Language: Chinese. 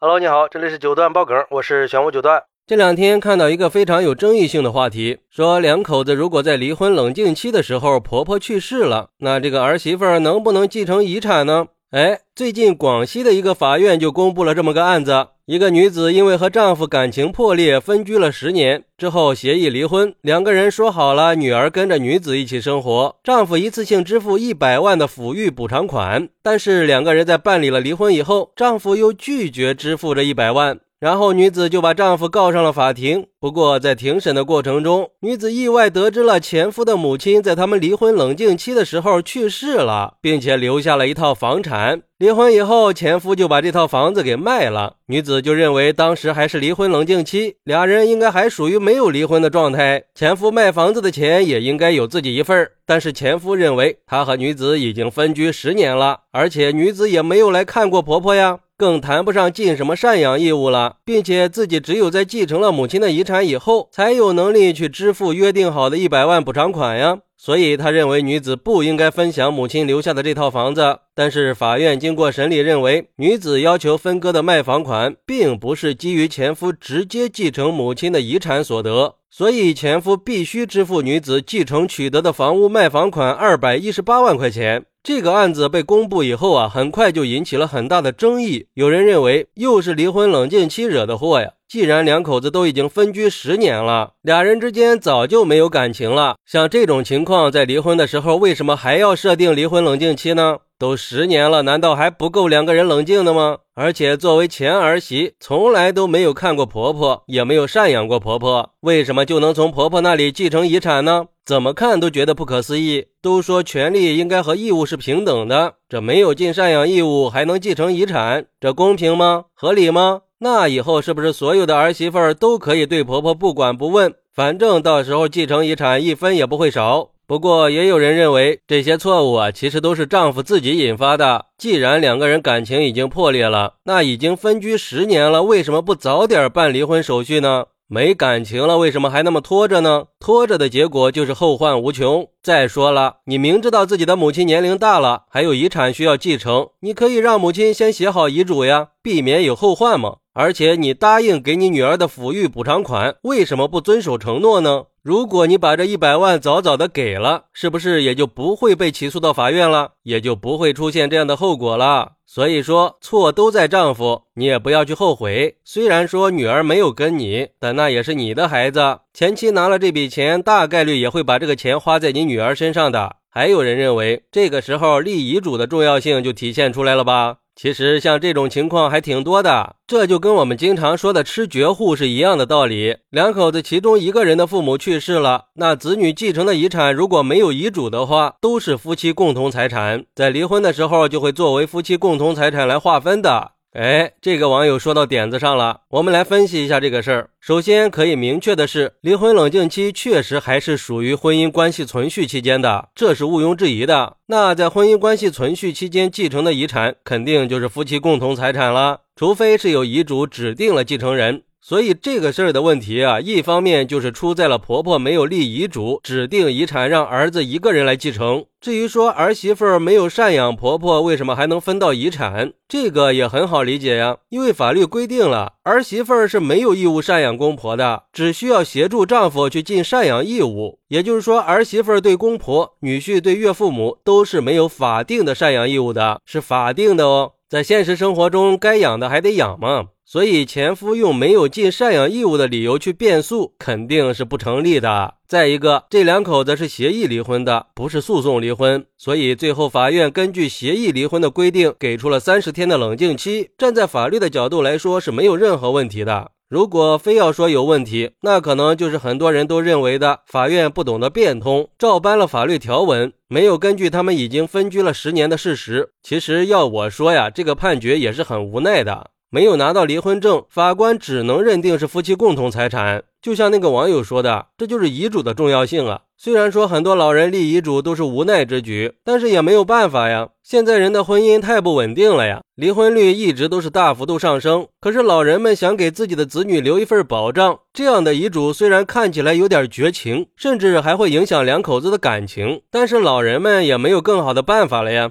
Hello，你好，这里是九段爆梗，我是玄武九段。这两天看到一个非常有争议性的话题，说两口子如果在离婚冷静期的时候，婆婆去世了，那这个儿媳妇儿能不能继承遗产呢？哎，最近广西的一个法院就公布了这么个案子：一个女子因为和丈夫感情破裂，分居了十年之后协议离婚，两个人说好了，女儿跟着女子一起生活，丈夫一次性支付一百万的抚育补偿款。但是两个人在办理了离婚以后，丈夫又拒绝支付这一百万。然后女子就把丈夫告上了法庭。不过在庭审的过程中，女子意外得知了前夫的母亲在他们离婚冷静期的时候去世了，并且留下了一套房产。离婚以后，前夫就把这套房子给卖了。女子就认为当时还是离婚冷静期，俩人应该还属于没有离婚的状态，前夫卖房子的钱也应该有自己一份但是前夫认为他和女子已经分居十年了，而且女子也没有来看过婆婆呀。更谈不上尽什么赡养义务了，并且自己只有在继承了母亲的遗产以后，才有能力去支付约定好的一百万补偿款呀。所以他认为女子不应该分享母亲留下的这套房子。但是法院经过审理认为，女子要求分割的卖房款，并不是基于前夫直接继承母亲的遗产所得，所以前夫必须支付女子继承取得的房屋卖房款二百一十八万块钱。这个案子被公布以后啊，很快就引起了很大的争议。有人认为又是离婚冷静期惹的祸呀。既然两口子都已经分居十年了，俩人之间早就没有感情了。像这种情况，在离婚的时候，为什么还要设定离婚冷静期呢？都十年了，难道还不够两个人冷静的吗？而且作为前儿媳，从来都没有看过婆婆，也没有赡养过婆婆，为什么就能从婆婆那里继承遗产呢？怎么看都觉得不可思议。都说权利应该和义务是平等的，这没有尽赡养义务还能继承遗产，这公平吗？合理吗？那以后是不是所有的儿媳妇儿都可以对婆婆不管不问，反正到时候继承遗产一分也不会少？不过，也有人认为这些错误啊，其实都是丈夫自己引发的。既然两个人感情已经破裂了，那已经分居十年了，为什么不早点办离婚手续呢？没感情了，为什么还那么拖着呢？拖着的结果就是后患无穷。再说了，你明知道自己的母亲年龄大了，还有遗产需要继承，你可以让母亲先写好遗嘱呀，避免有后患嘛。而且你答应给你女儿的抚育补偿款，为什么不遵守承诺呢？如果你把这一百万早早的给了，是不是也就不会被起诉到法院了，也就不会出现这样的后果了？所以说，错都在丈夫，你也不要去后悔。虽然说女儿没有跟你，但那也是你的孩子。前妻拿了这笔钱，大概率也会把这个钱花在你女儿身上的。还有人认为，这个时候立遗嘱的重要性就体现出来了吧？其实像这种情况还挺多的，这就跟我们经常说的吃绝户是一样的道理。两口子其中一个人的父母去世了，那子女继承的遗产如果没有遗嘱的话，都是夫妻共同财产，在离婚的时候就会作为夫妻共同财产来划分的。哎，这个网友说到点子上了，我们来分析一下这个事儿。首先可以明确的是，离婚冷静期确实还是属于婚姻关系存续期间的，这是毋庸置疑的。那在婚姻关系存续期间继承的遗产，肯定就是夫妻共同财产了，除非是有遗嘱指定了继承人。所以这个事儿的问题啊，一方面就是出在了婆婆没有立遗嘱指定遗产让儿子一个人来继承。至于说儿媳妇儿没有赡养婆婆，为什么还能分到遗产？这个也很好理解呀，因为法律规定了儿媳妇儿是没有义务赡养公婆的，只需要协助丈夫去尽赡养义务。也就是说，儿媳妇儿对公婆、女婿对岳父母都是没有法定的赡养义务的，是法定的哦。在现实生活中，该养的还得养嘛。所以前夫用没有尽赡养义务的理由去变诉，肯定是不成立的。再一个，这两口子是协议离婚的，不是诉讼离婚，所以最后法院根据协议离婚的规定，给出了三十天的冷静期。站在法律的角度来说，是没有任何问题的。如果非要说有问题，那可能就是很多人都认为的，法院不懂得变通，照搬了法律条文，没有根据他们已经分居了十年的事实。其实要我说呀，这个判决也是很无奈的。没有拿到离婚证，法官只能认定是夫妻共同财产。就像那个网友说的，这就是遗嘱的重要性啊。虽然说很多老人立遗嘱都是无奈之举，但是也没有办法呀。现在人的婚姻太不稳定了呀，离婚率一直都是大幅度上升。可是老人们想给自己的子女留一份保障，这样的遗嘱虽然看起来有点绝情，甚至还会影响两口子的感情，但是老人们也没有更好的办法了呀。